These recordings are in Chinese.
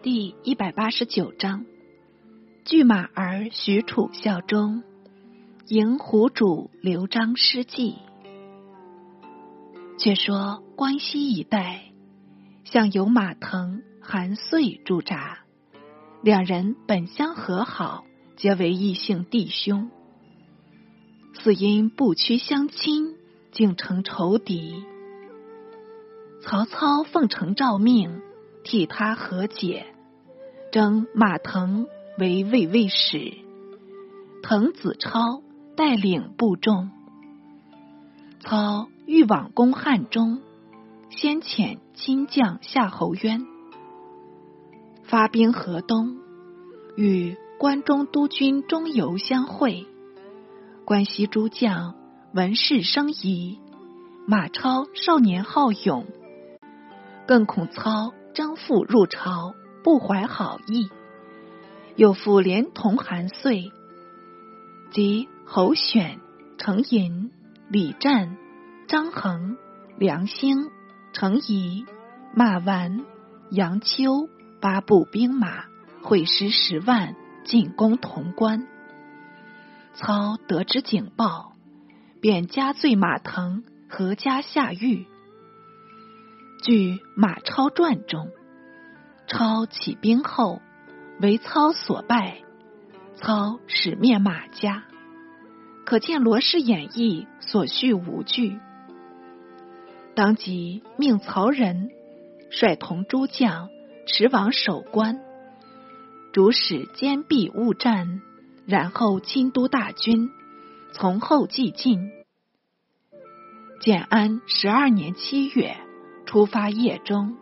第一百八十九章：拒马儿许褚效忠，迎胡主刘璋失计。却说关西一带，向有马腾、韩遂驻扎，两人本相和好，结为异姓弟兄。似因不屈相亲，竟成仇敌。曹操奉承诏命，替他和解，征马腾为卫尉使，滕子超带领部众。操欲往攻汉中，先遣亲将夏侯渊发兵河东，与关中督军钟繇相会。关西诸将闻事生疑，马超少年好勇，更恐操征复入朝不怀好意，又复连同韩遂及侯选、程寅、李湛、张衡、梁兴、程颐、马完、杨秋八部兵马会师十万，进攻潼关。操得知警报，便加罪马腾和家下狱。据《马超传》中，超起兵后为操所败，操使灭马家，可见《罗氏演义》所叙无据。当即命曹仁率同诸将驰往守关，主使坚壁勿战。然后亲督大军从后继进。建安十二年七月，出发邺中，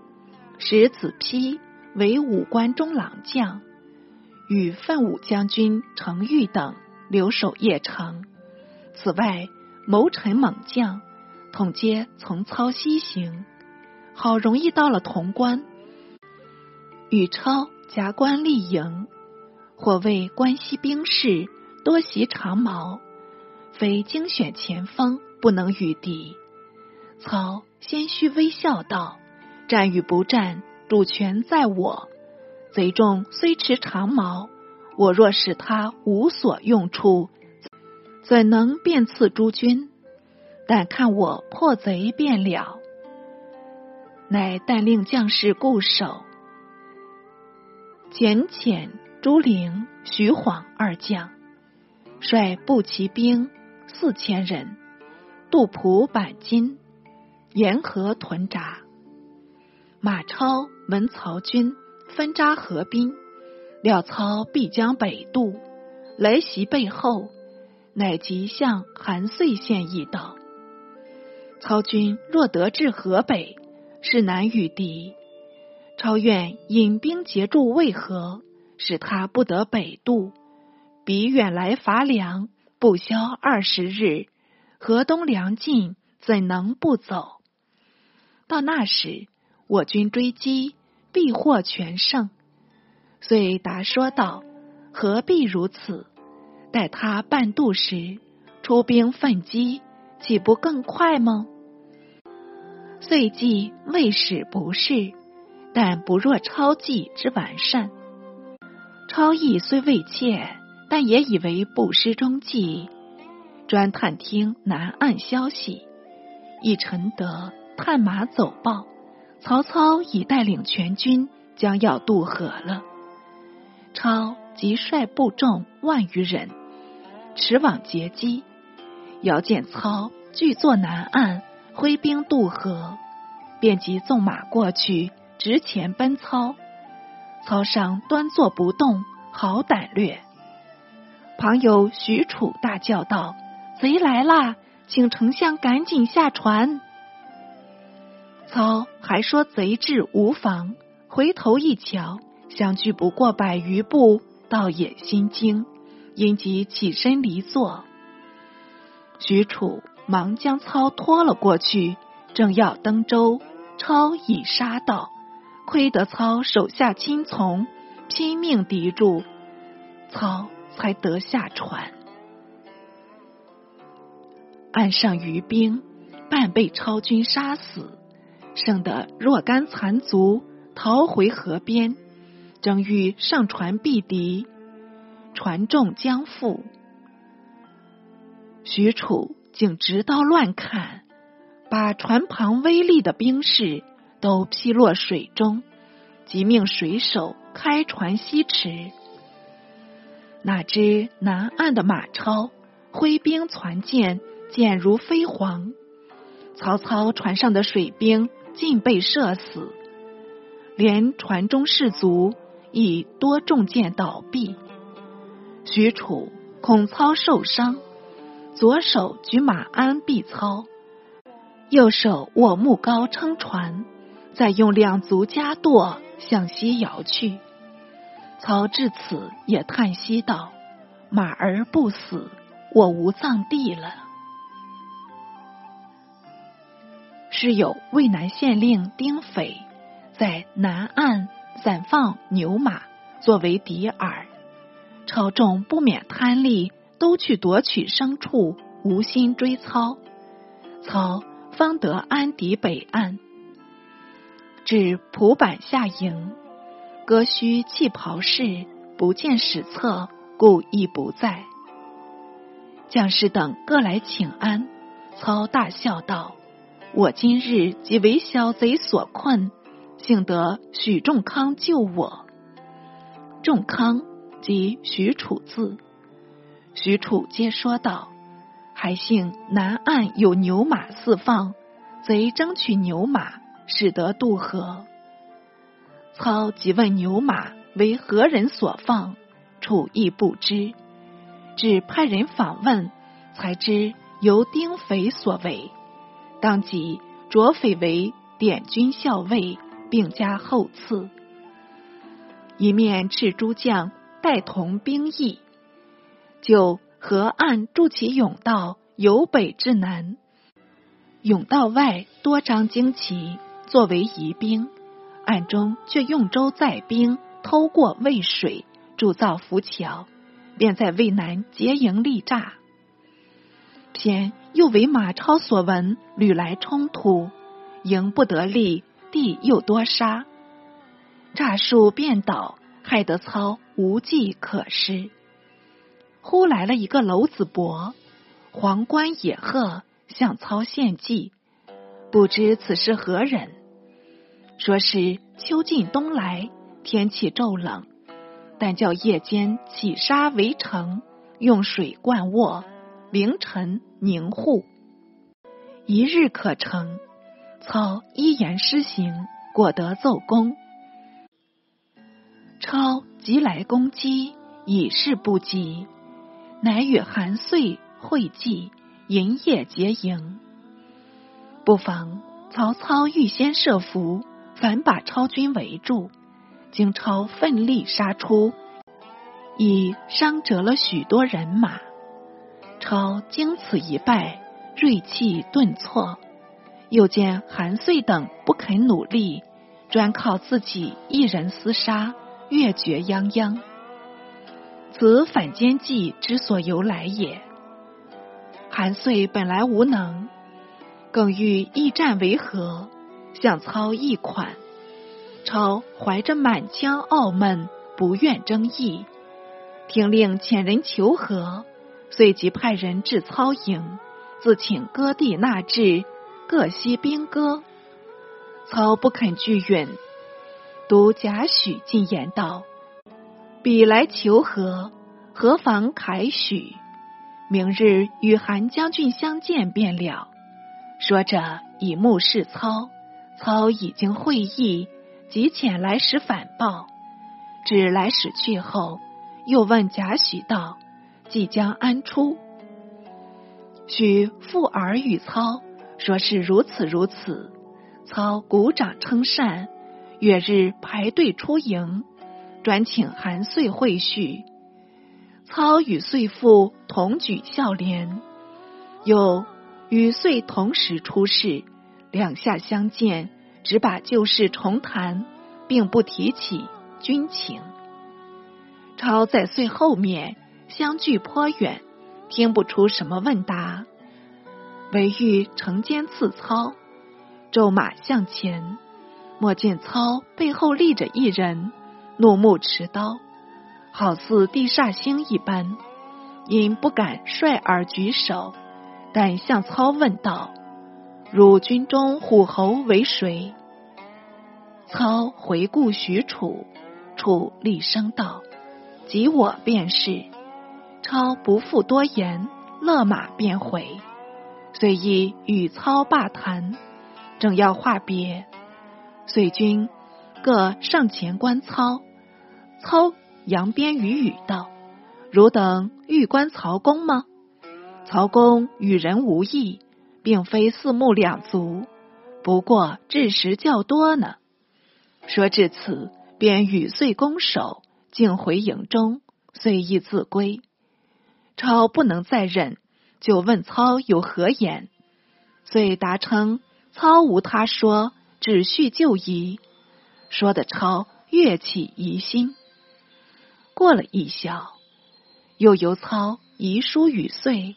使子丕为武关中郎将，与奋武将军程昱等留守邺城。此外，谋臣猛将统皆从操西行。好容易到了潼关，与超夹关立营。或谓关西兵士多习长矛，非精选前锋不能与敌。曹谦虚微笑道：“战与不战，主权在我。贼众虽持长矛，我若使他无所用处，怎能便刺诸军？但看我破贼便了。”乃但令将士固守，简遣。朱灵、徐晃二将率步骑兵四千人渡蒲板津，沿河屯扎。马超闻曹军分扎河滨，料操必将北渡，来袭背后，乃即向韩遂献议道：“操军若得至河北，是难与敌。超愿引兵截住渭河。”使他不得北渡，彼远来乏粮，不消二十日，河东粮尽，怎能不走？到那时，我军追击，必获全胜。遂答说道：“何必如此？待他半渡时，出兵奋击，岂不更快吗？”遂计未使不是，但不若超计之完善。超意虽未切，但也以为不失中计，专探听南岸消息。一臣得探马走报，曹操已带领全军将要渡河了。超即率部众万余人驰往截击，遥见操拒坐南岸，挥兵渡河，便即纵马过去，直前奔操。操上端坐不动，好胆略。旁有许褚大叫道：“贼来啦！请丞相赶紧下船。”操还说贼至无妨，回头一瞧，相距不过百余步，倒也心惊，因即起身离座。许褚忙将操拖了过去，正要登舟，超已杀到。亏得操手下亲从拼命敌住，操才得下船。岸上余兵半被超军杀死，剩得若干残卒逃回河边，正欲上船避敌，船众将覆。许褚竟执刀乱砍，把船旁威力的兵士都劈落水中，即命水手开船西驰。哪知南岸的马超挥兵攒箭，箭如飞蝗，曹操船上的水兵尽被射死，连船中士卒亦多中箭倒毙。许褚恐操受伤。左手举马鞍避操，右手握木篙撑船，再用两足夹舵向西摇去。操至此也叹息道：“马儿不死，我无葬地了。”是有渭南县令丁斐在南岸散放牛马作为敌饵，朝众不免贪利。都去夺取牲畜，无心追操。操方得安敌北岸，至蒲坂下营，割须弃袍饰，不见史册，故亦不在。将士等各来请安，操大笑道：“我今日即为小贼所困，幸得许仲康救我。仲康即许褚字。”许褚皆说道：“还幸南岸有牛马四放，贼争取牛马，使得渡河。”操即问牛马为何人所放，楚亦不知。只派人访问，才知由丁斐所为。当即擢斐为典军校尉，并加厚赐。一面斥诸将带同兵役。就河岸筑起甬道，由北至南。甬道外多张旌旗，作为疑兵；暗中却用舟载兵，偷过渭水，铸造浮桥，便在渭南结营立诈。偏又为马超所闻，屡来冲突，营不得利，地又多沙，诈术便倒，害得操无计可施。忽来了一个娄子伯，皇冠野鹤，向操献计，不知此是何人。说是秋尽冬来，天气骤冷，但叫夜间起沙围城，用水灌卧，凌晨宁护，一日可成。操依言施行，果得奏功。超即来攻击，已是不及。乃与韩遂会计，营夜结营。不妨曹操预先设伏，反把超军围住。经超奋力杀出，已伤折了许多人马。超经此一败，锐气顿挫。又见韩遂等不肯努力，专靠自己一人厮杀，越绝泱泱。此反间计之所由来也。韩遂本来无能，更欲一战为和，向操一款。超怀着满腔傲闷，不愿争议，听令遣人求和，遂即派人至操营，自请割地纳质，各息兵戈。操不肯拒允，独贾诩进言道。彼来求和，何妨凯许？明日与韩将军相见便了。说着，以目视操。操已经会意，即遣来使反报。至来使去后，又问贾诩道：“即将安出？”许附耳与操，说是如此如此。操鼓掌称善，月日排队出营。转请韩遂会叙，操与遂父同举孝廉，又与遂同时出世，两下相见，只把旧事重谈，并不提起军情。超在遂后面相距颇远，听不出什么问答，唯欲乘肩刺操，骤马向前，莫见操背后立着一人。怒目持刀，好似地煞星一般，因不敢率而举手，但向操问道：“汝军中虎侯为谁？”操回顾许褚，褚厉声道：“即我便是。”操不复多言，勒马便回。遂意与操罢谈，正要话别，遂军各上前观操。操扬鞭与语道：“汝等欲观曹公吗？曹公与人无异，并非四目两足，不过智识较多呢。”说至此，便与遂攻守，径回营中，遂意自归。超不能再忍。就问操有何言，遂答称操无他说，只叙旧仪。说的超越起疑心。过了一宵，又由操遗书与遂，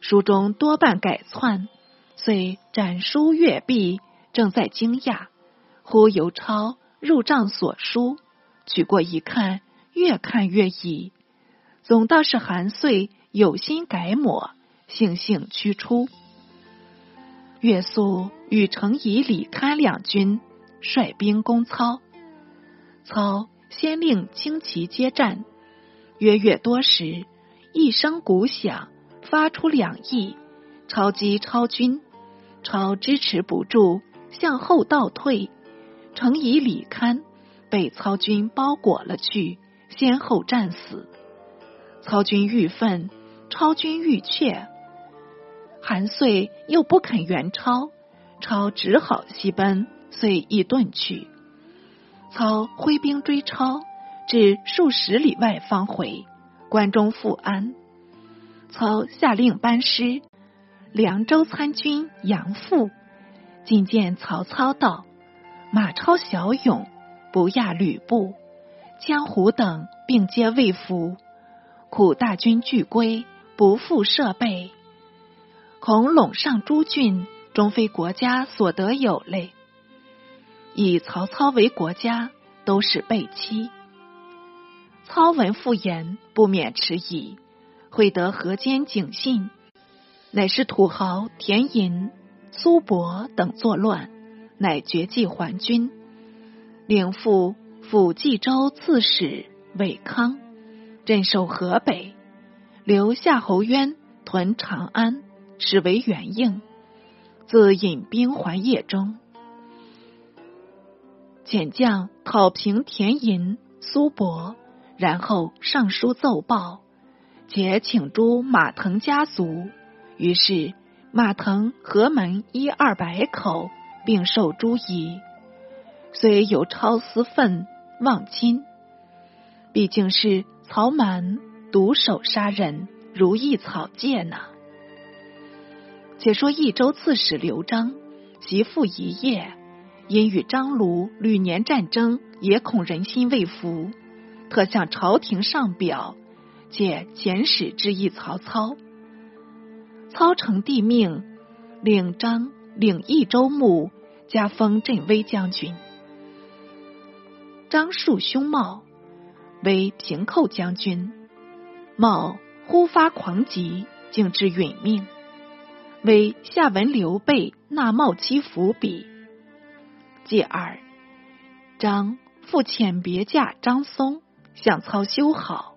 书中多半改窜，遂斩书阅毕，正在惊讶，忽由超入帐所书，取过一看，越看越疑，总倒是韩遂有心改抹。悻悻驱出，岳肃与程颐、李堪两军率兵攻操。操先令轻骑接战，约月多时，一声鼓响，发出两翼，超击超军。超支持不住，向后倒退。程颐、李堪被操军包裹了去，先后战死。操军欲愤，超军欲却。韩遂又不肯援超，超只好西奔，遂亦遁去。操挥兵追超，至数十里外方回，关中复安。操下令班师，凉州参军杨阜觐见曹操道：“马超骁勇，不亚吕布、江湖等，并皆未服。苦大军俱归，不复设备。”恐陇上诸郡终非国家所得有类，以曹操为国家，都是备欺。操闻复言，不免迟疑。会得河间警信，乃是土豪田寅、苏伯等作乱，乃绝迹还军。领父辅冀州刺史韦康镇守河北，留夏侯渊屯长安。始为援应，自引兵还邺中，遣将讨平田银、苏伯，然后上书奏报，且请诸马腾家族。于是马腾、河门一二百口，并受诸夷。虽有超私愤忘亲，毕竟是曹瞒独手杀人，如意草芥呢。且说益州刺史刘璋即父一夜，因与张鲁屡年战争，也恐人心未服，特向朝廷上表，借遣使之意曹操。操承帝命，领张领益州牧，加封镇威将军。张树兄茂为平寇将军，茂忽发狂疾，竟至殒命。为下文刘备纳茂妻伏笔。继而，张复遣别驾张松向操修好，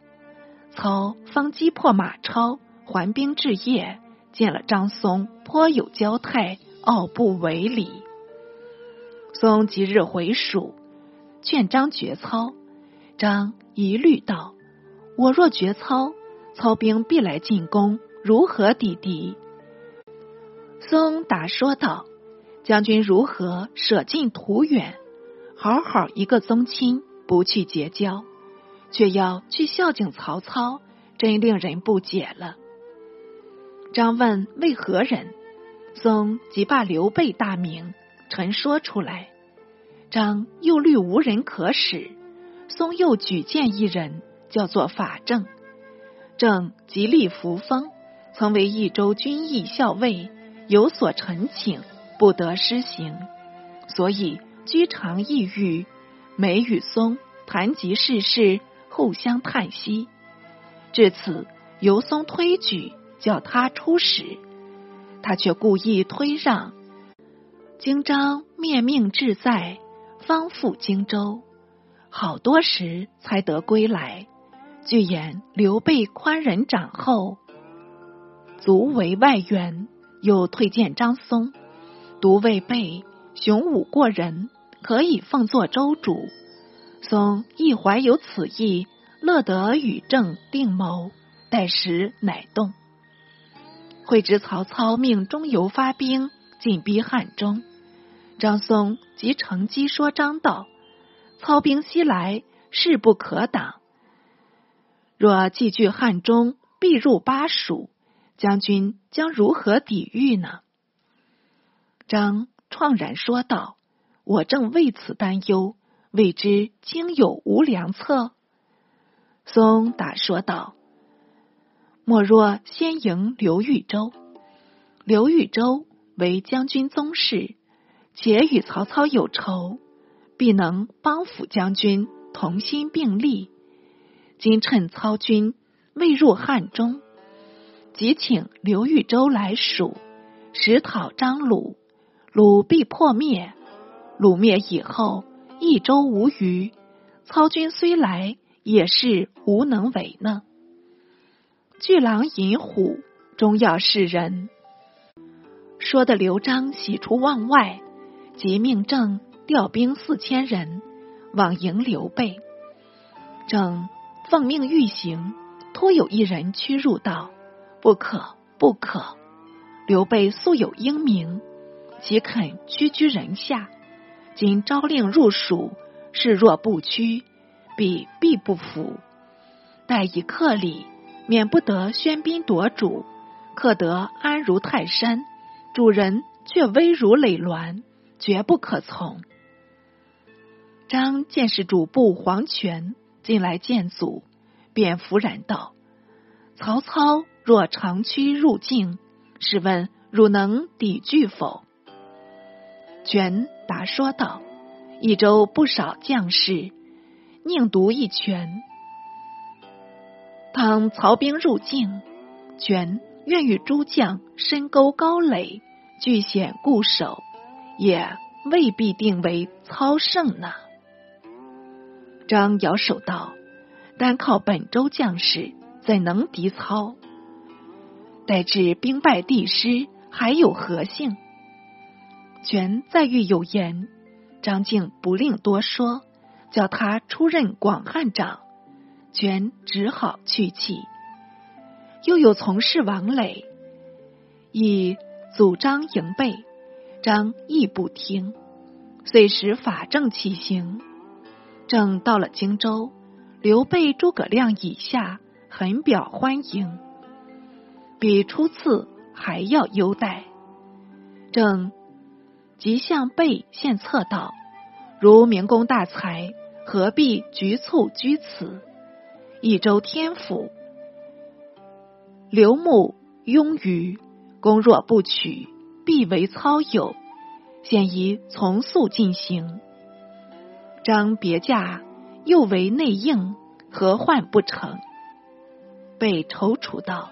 操方击破马超，还兵至夜，见了张松，颇有交态，傲不为礼。松即日回蜀，劝张绝操。张疑虑道：“我若绝操，操兵必来进攻，如何抵敌？”松答说道：“将军如何舍近图远？好好一个宗亲，不去结交，却要去孝敬曹操，真令人不解了。”张问为何人，松即把刘备大名陈说出来。张又虑无人可使，松又举荐一人，叫做法正。正极力扶风，曾为益州军役校尉。有所陈请，不得施行，所以居常抑郁。每与松谈及世事，互相叹息。至此，由松推举叫他出使，他却故意推让。京章面命志在，方复荆州，好多时才得归来。据言刘备宽仁长厚，足为外援，又推荐张松，独未备雄武过人，可以奉作州主。松亦怀有此意，乐得与郑定谋，待时乃动。会知曹操命中游发兵，进逼汉中。张松即乘机说张道：“操兵西来，势不可挡。若寄居汉中，必入巴蜀，将军将如何抵御呢？”张怆然说道：“我正为此担忧，未知今有无良策。”松答说道：“莫若先迎刘豫州。刘豫州为将军宗室。”且与曹操有仇，必能帮辅将军同心并力。今趁操军未入汉中，即请刘豫州来蜀，实讨张鲁，鲁必破灭。鲁灭以后，益州无虞。操军虽来，也是无能为呢。巨狼引虎，终要是人。说的刘璋喜出望外。即命郑调兵四千人往迎刘备。郑奉命欲行，突有一人屈入道：“不可，不可！刘备素有英名，岂肯屈居人下？今朝令入蜀，示若不屈，必必不服。待以克礼，免不得喧宾夺主，克得安如泰山。主人却危如累卵。”绝不可从。张见是主簿黄权进来见祖，便服然道：“曹操若长驱入境，试问汝能抵拒否？”权答说道：“益州不少将士，宁独一权。当曹兵入境，权愿与诸将深沟高垒，据险固守。”也未必定为操胜呢。张摇手道：“单靠本州将士，怎能敌操？待至兵败地失，还有何幸？”权再欲有言，张敬不令多说，叫他出任广汉长。权只好去气。又有从事王磊，以阻张迎备。张亦不听，遂使法正起行。正到了荆州，刘备、诸葛亮以下很表欢迎，比初次还要优待。正即向备献策道：“如明公大才，何必局促居此？益州天府，刘牧拥于公若不取。”必为操友，现宜从速进行。张别驾又为内应，何患不成？被踌躇道：“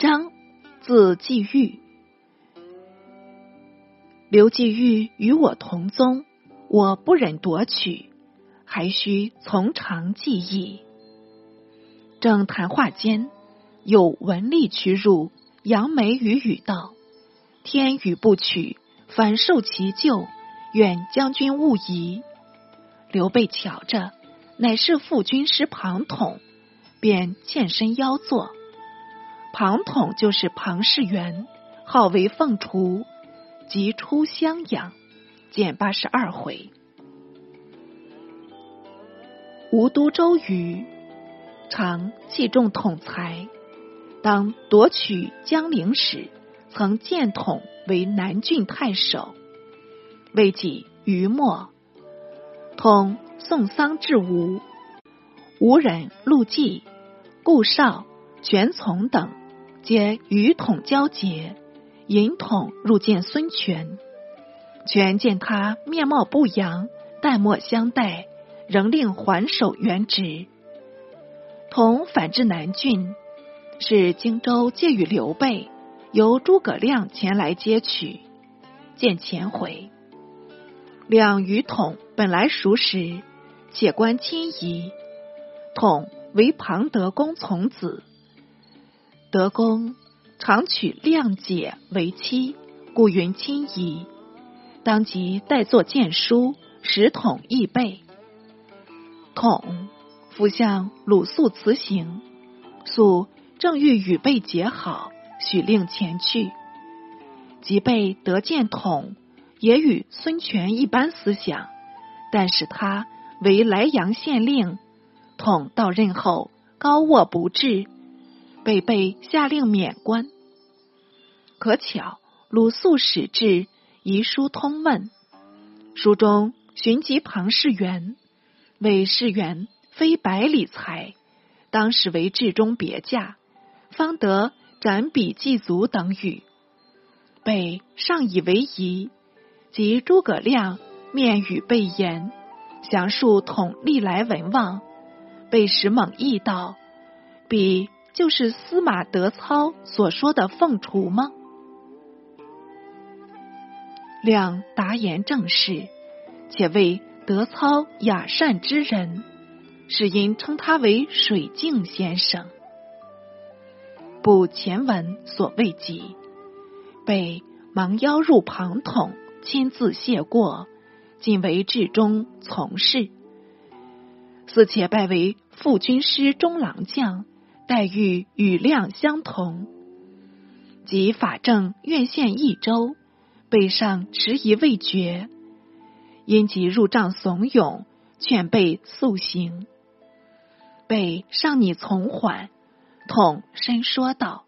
张字季玉，刘季玉与我同宗，我不忍夺取，还需从长计议。”正谈话间，有文吏屈入。扬眉与语道：“天与不取，反受其咎。愿将军勿疑。”刘备瞧着，乃是副军师庞统，便欠身邀坐。庞统就是庞士元，号为凤雏，即出襄阳，见八十二回。吴都周瑜，常器重统才。当夺取江陵时，曾见统为南郡太守。未几余末，统送丧至吴，吴人陆绩、顾少、全从等，皆与统交结，引统入见孙权。权见他面貌不扬，淡漠相待，仍令还守原职。同反至南郡，是荆州借与刘备，由诸葛亮前来接取。见前回，两与统本来熟识，且观亲仪。统为庞德公从子，德公常娶亮姐为妻，故云亲仪。当即代作荐书，使统议备。统复向鲁肃辞行，肃正欲与备结好，许令前去。即备得见统，也与孙权一般思想，但是他为莱阳县令。统到任后，高卧不治，被被下令免官。可巧鲁肃使至。遗书通问，书中寻及庞士元，为士元非百里才，当时为至中别驾，方得斩笔祭足等语。被上以为疑，及诸葛亮面语备言，详述统历来文望，被使猛意道：“彼就是司马德操所说的凤雏吗？”亮答言正是，且谓德操雅善之人，是因称他为水镜先生。不前文所未及，被忙邀入庞统，亲自谢过，仅为至中从事。四且拜为副军师中郎将，待遇与亮相同，及法正院县益州。背上迟疑未决，因即入帐怂恿，劝备速行。备上拟从缓，统深说道：“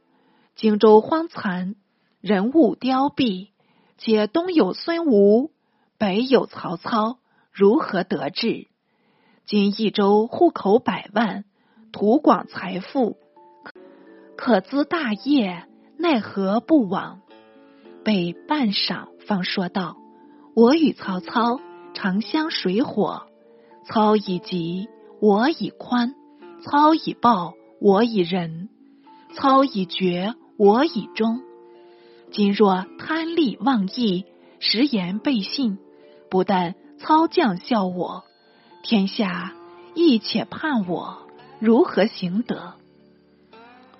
荆州荒残，人物凋敝，且东有孙吴，北有曹操，如何得志？今益州户口百万，土广财富，可资大业，奈何不往？”被半晌，方说道：“我与曹操长相水火，操以急，我以宽；操以暴，我以仁；操以绝，我以忠。今若贪利忘义，食言背信，不但操将笑我，天下亦且叛我，如何行得？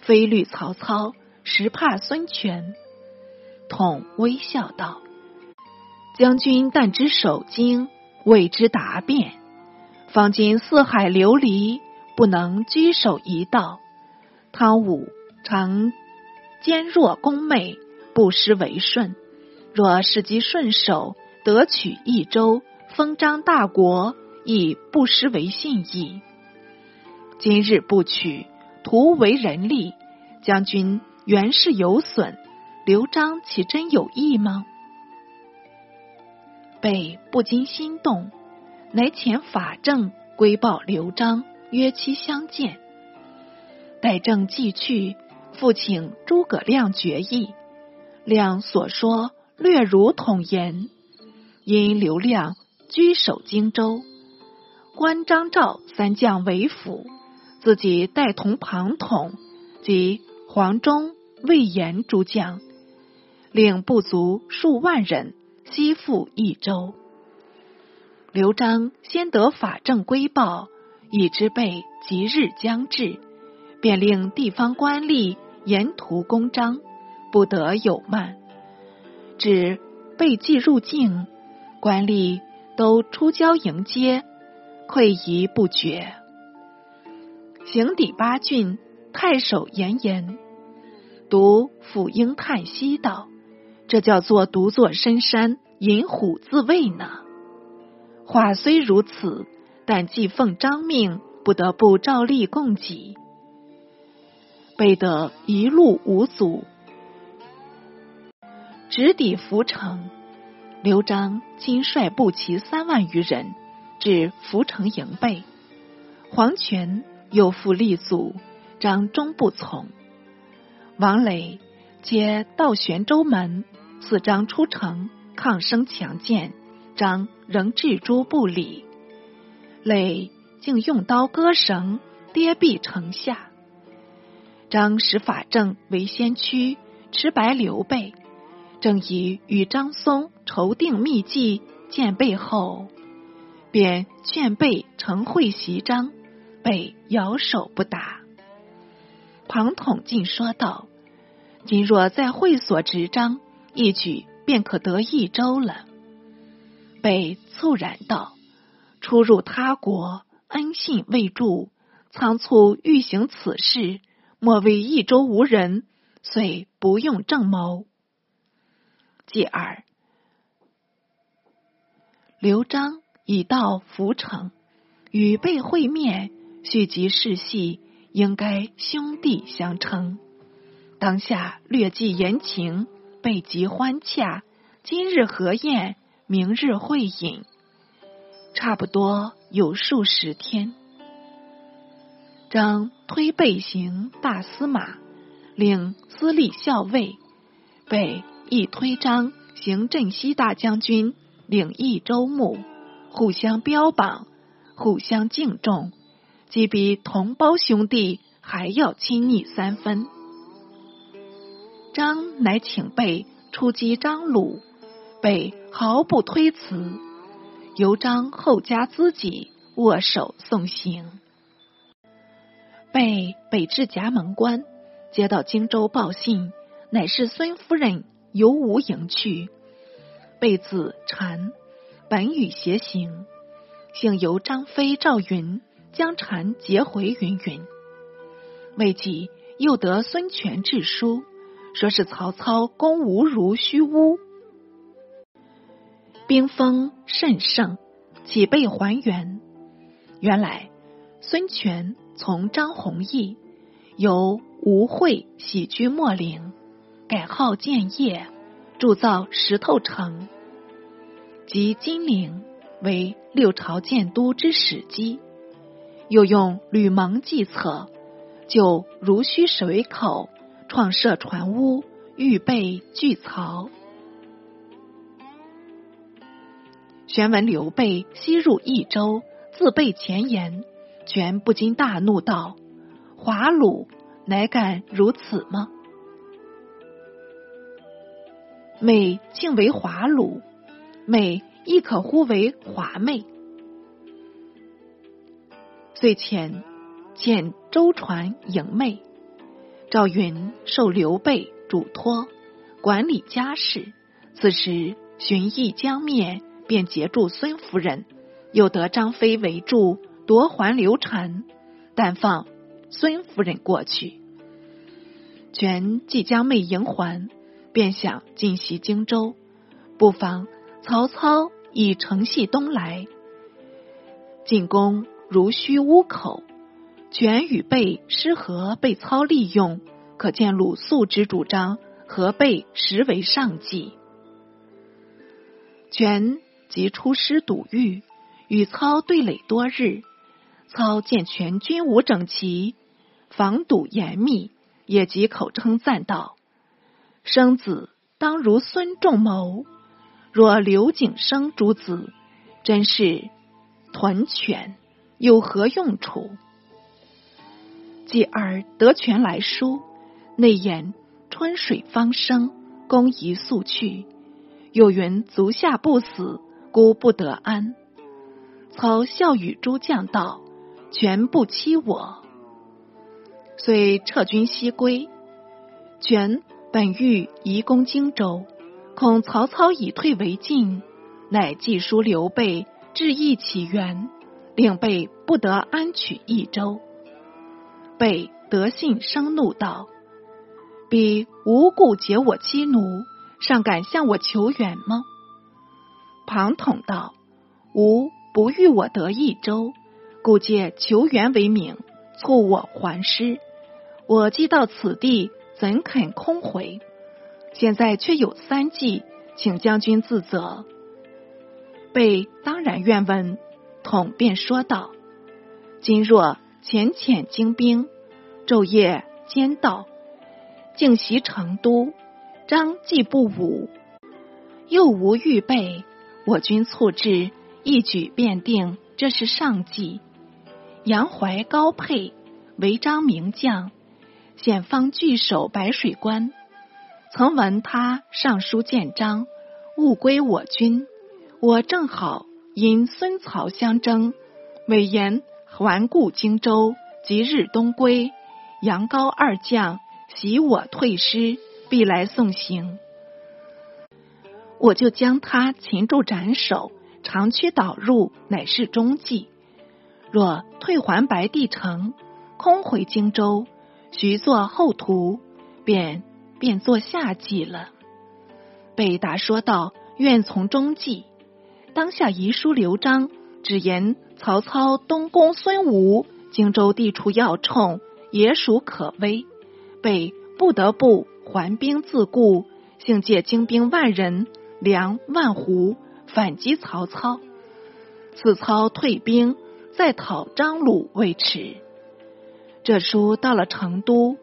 非虑曹操，实怕孙权。”统微笑道：“将军但知守经，未知答辩。方今四海流离，不能居守一道。汤武常坚若攻妹，不失为顺。若时机顺手，得取益州，封章大国，亦不失为信义。今日不取，徒为人力。将军原是有损。”刘璋岂真有意吗？备不禁心动，乃遣法正归报刘璋，约期相见。待正既去，复请诸葛亮决议。亮所说略如统言，因刘亮居守荆州，关张赵三将为辅，自己带同庞统及黄忠、魏延诸将。领不足数万人西赴益州。刘璋先得法正归报，已知备即日将至，便令地方官吏沿途公章，不得有慢。至备寄入境，官吏都出交迎接，愧疑不绝。行抵八郡，太守严颜独抚膺叹息道。这叫做独坐深山，引虎自卫呢。话虽如此，但既奉张命，不得不照例供给。备得一路无阻，直抵涪城。刘璋亲率步骑三万余人至涪城迎备。黄权又复立阻，张终不从。王磊皆到玄州门。四张出城，抗生强健，张仍置诸不理。累竟用刀割绳，跌毙城下。张使法正为先驱，持白刘备，正以与张松筹定密计，见备后，便劝备乘会袭张，备摇手不答。庞统进说道：“今若在会所执张，一举便可得益州了。”备猝然道：“出入他国，恩信未著，仓促欲行此事。”莫为益州无人，遂不用正谋。继而，刘璋已到涪城，与备会面，叙及世系，应该兄弟相称。当下略记言情，备极欢洽。今日合宴，明日会饮，差不多有数十天。张推备行大司马，领司隶校尉；备一推张行镇西大将军，领益州牧。互相标榜，互相敬重，即比同胞兄弟还要亲昵三分。张乃请备出击张鲁，备毫不推辞，由张后加资己，握手送行。被北至夹门关，接到荆州报信，乃是孙夫人由吴迎去。被子禅本与偕行，幸由张飞、赵云将禅截回。云云未几，又得孙权致书，说是曹操攻吴如虚乌，兵锋甚盛，岂被还原。原来孙权。从张弘毅由吴会徙居秣陵，改号建业，铸造石头城，即金陵为六朝建都之始基。又用吕蒙计策，就如须水口创设船坞，预备拒曹。玄闻刘备西入益州，自备前言。权不禁大怒道：“华鲁乃敢如此吗？妹竟为华鲁，妹亦可呼为华妹。”遂遣遣舟船迎妹。赵云受刘备嘱托管理家事，此时荀彧将灭，便截住孙夫人，又得张飞围住。夺还刘禅，但放孙夫人过去。权即将妹迎还，便想进袭荆州。不妨曹操以城隙东来，进攻如须乌口。权与备失和，被操利用，可见鲁肃之主张和备实为上计。权即出师堵御，与操对垒多日。操见全军无整齐，防堵严密，也即口称赞道：“生子当如孙仲谋，若刘景生诸子，真是屯犬，有何用处？”继而得权来书，内言春水方生，公宜速去。又云足下不死，孤不得安。操笑与诸将道。权不欺我，遂撤军西归。权本欲移攻荆州，恐曹操以退为进，乃寄书刘备，致意起源，令备不得安取益州。备得信生怒道：“彼无故劫我妻奴，尚敢向我求援吗？”庞统道：“吾不欲我得益州。”故借求援为名，促我还师。我既到此地，怎肯空回？现在却有三计，请将军自责。备当然愿闻，统便说道：“今若浅浅精兵，昼夜兼道，竟袭成都，张既不武，又无预备，我军猝至，一举便定。”这是上计。杨怀高沛为张名将，现方据守白水关。曾闻他上书建章，勿归我军。我正好因孙曹相争，委言环顾荆州，即日东归。杨高二将袭我退师，必来送行。我就将他擒住斩首，长驱导入，乃是中计。若退还白帝城，空回荆州，徐作后图，便便作下计了。北达说道：“愿从中计。”当下遗书刘璋，只言曹操东攻孙吴，荆州地处要冲，也属可危，北不得不还兵自固，幸借精兵万人。粮万斛反击曹操，此操退兵，再讨张鲁未迟。这书到了成都，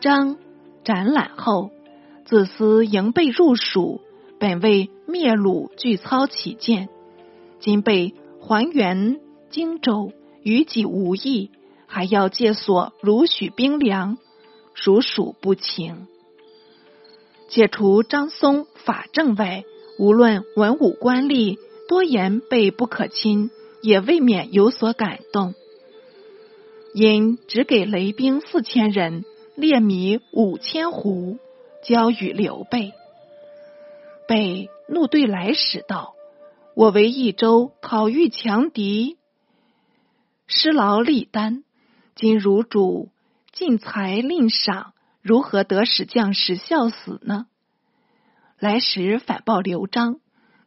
张展览后，自思迎备入蜀，本为灭鲁拒操起见，今被还原荆州，与己无益，还要借所如许兵粮，属蜀不情。解除张松法政外，无论文武官吏，多言被不可亲，也未免有所感动。因只给雷兵四千人，列米五千斛，交与刘备。备怒对来使道：“我为益州讨欲强敌，失劳力单，今如主尽财令赏。”如何得使将士笑死呢？来使反报刘璋，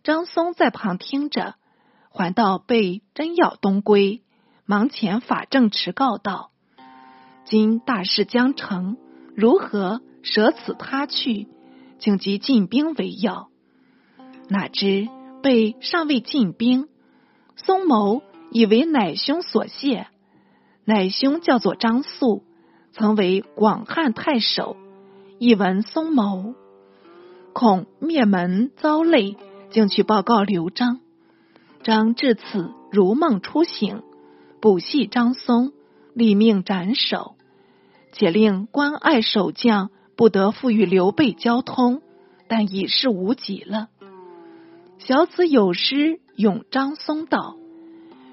张松在旁听着，还道被真要东归，忙遣法正持告道：“今大事将成，如何舍此他去？请即进兵为要。”哪知被尚未进兵，松谋以为乃兄所谢，乃兄叫做张肃。曾为广汉太守，一闻松谋，恐灭门遭累，竟去报告刘璋。张至此如梦初醒，补系张松，立命斩首，且令关隘守将不得复与刘备交通，但已是无几了。小子有诗咏张松道：“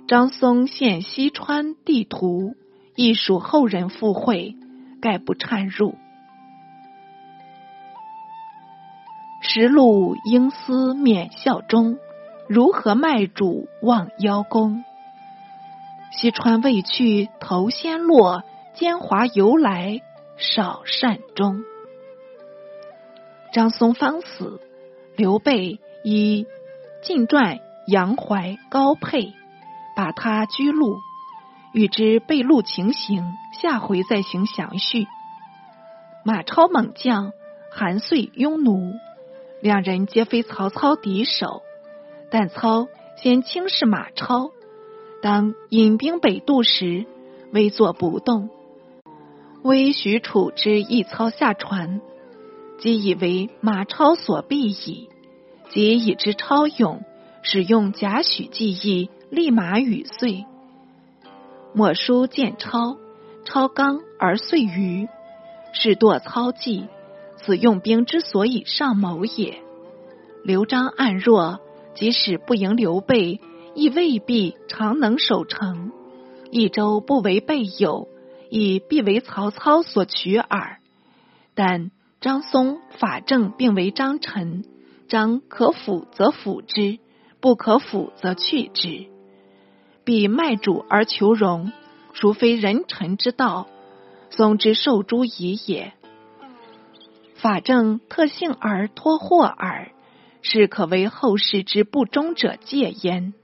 张松现西川地图。”亦属后人附会，概不掺入。实录应思免效忠，如何卖主忘邀功？西川未去头先落，奸猾由来少善终。张松方死，刘备以进传杨怀、高沛，把他拘录。欲知被戮情形，下回再行详叙。马超猛将，韩遂庸奴，两人皆非曹操敌手，但操先轻视马超。当引兵北渡时，微坐不动。微许褚之一操下船，即以为马超所避矣。即以之超勇，使用贾诩计议，立马与遂。莫书见超，超刚而遂愚，是堕操计。此用兵之所以上谋也。刘璋暗弱，即使不迎刘备，亦未必常能守城。益州不为备有，亦必为曹操所取耳。但张松、法正并为张臣，张可辅则辅之，不可辅则去之。必卖主而求荣，孰非人臣之道？松之受诸矣也。法正特性而托祸耳，是可为后世之不忠者戒焉。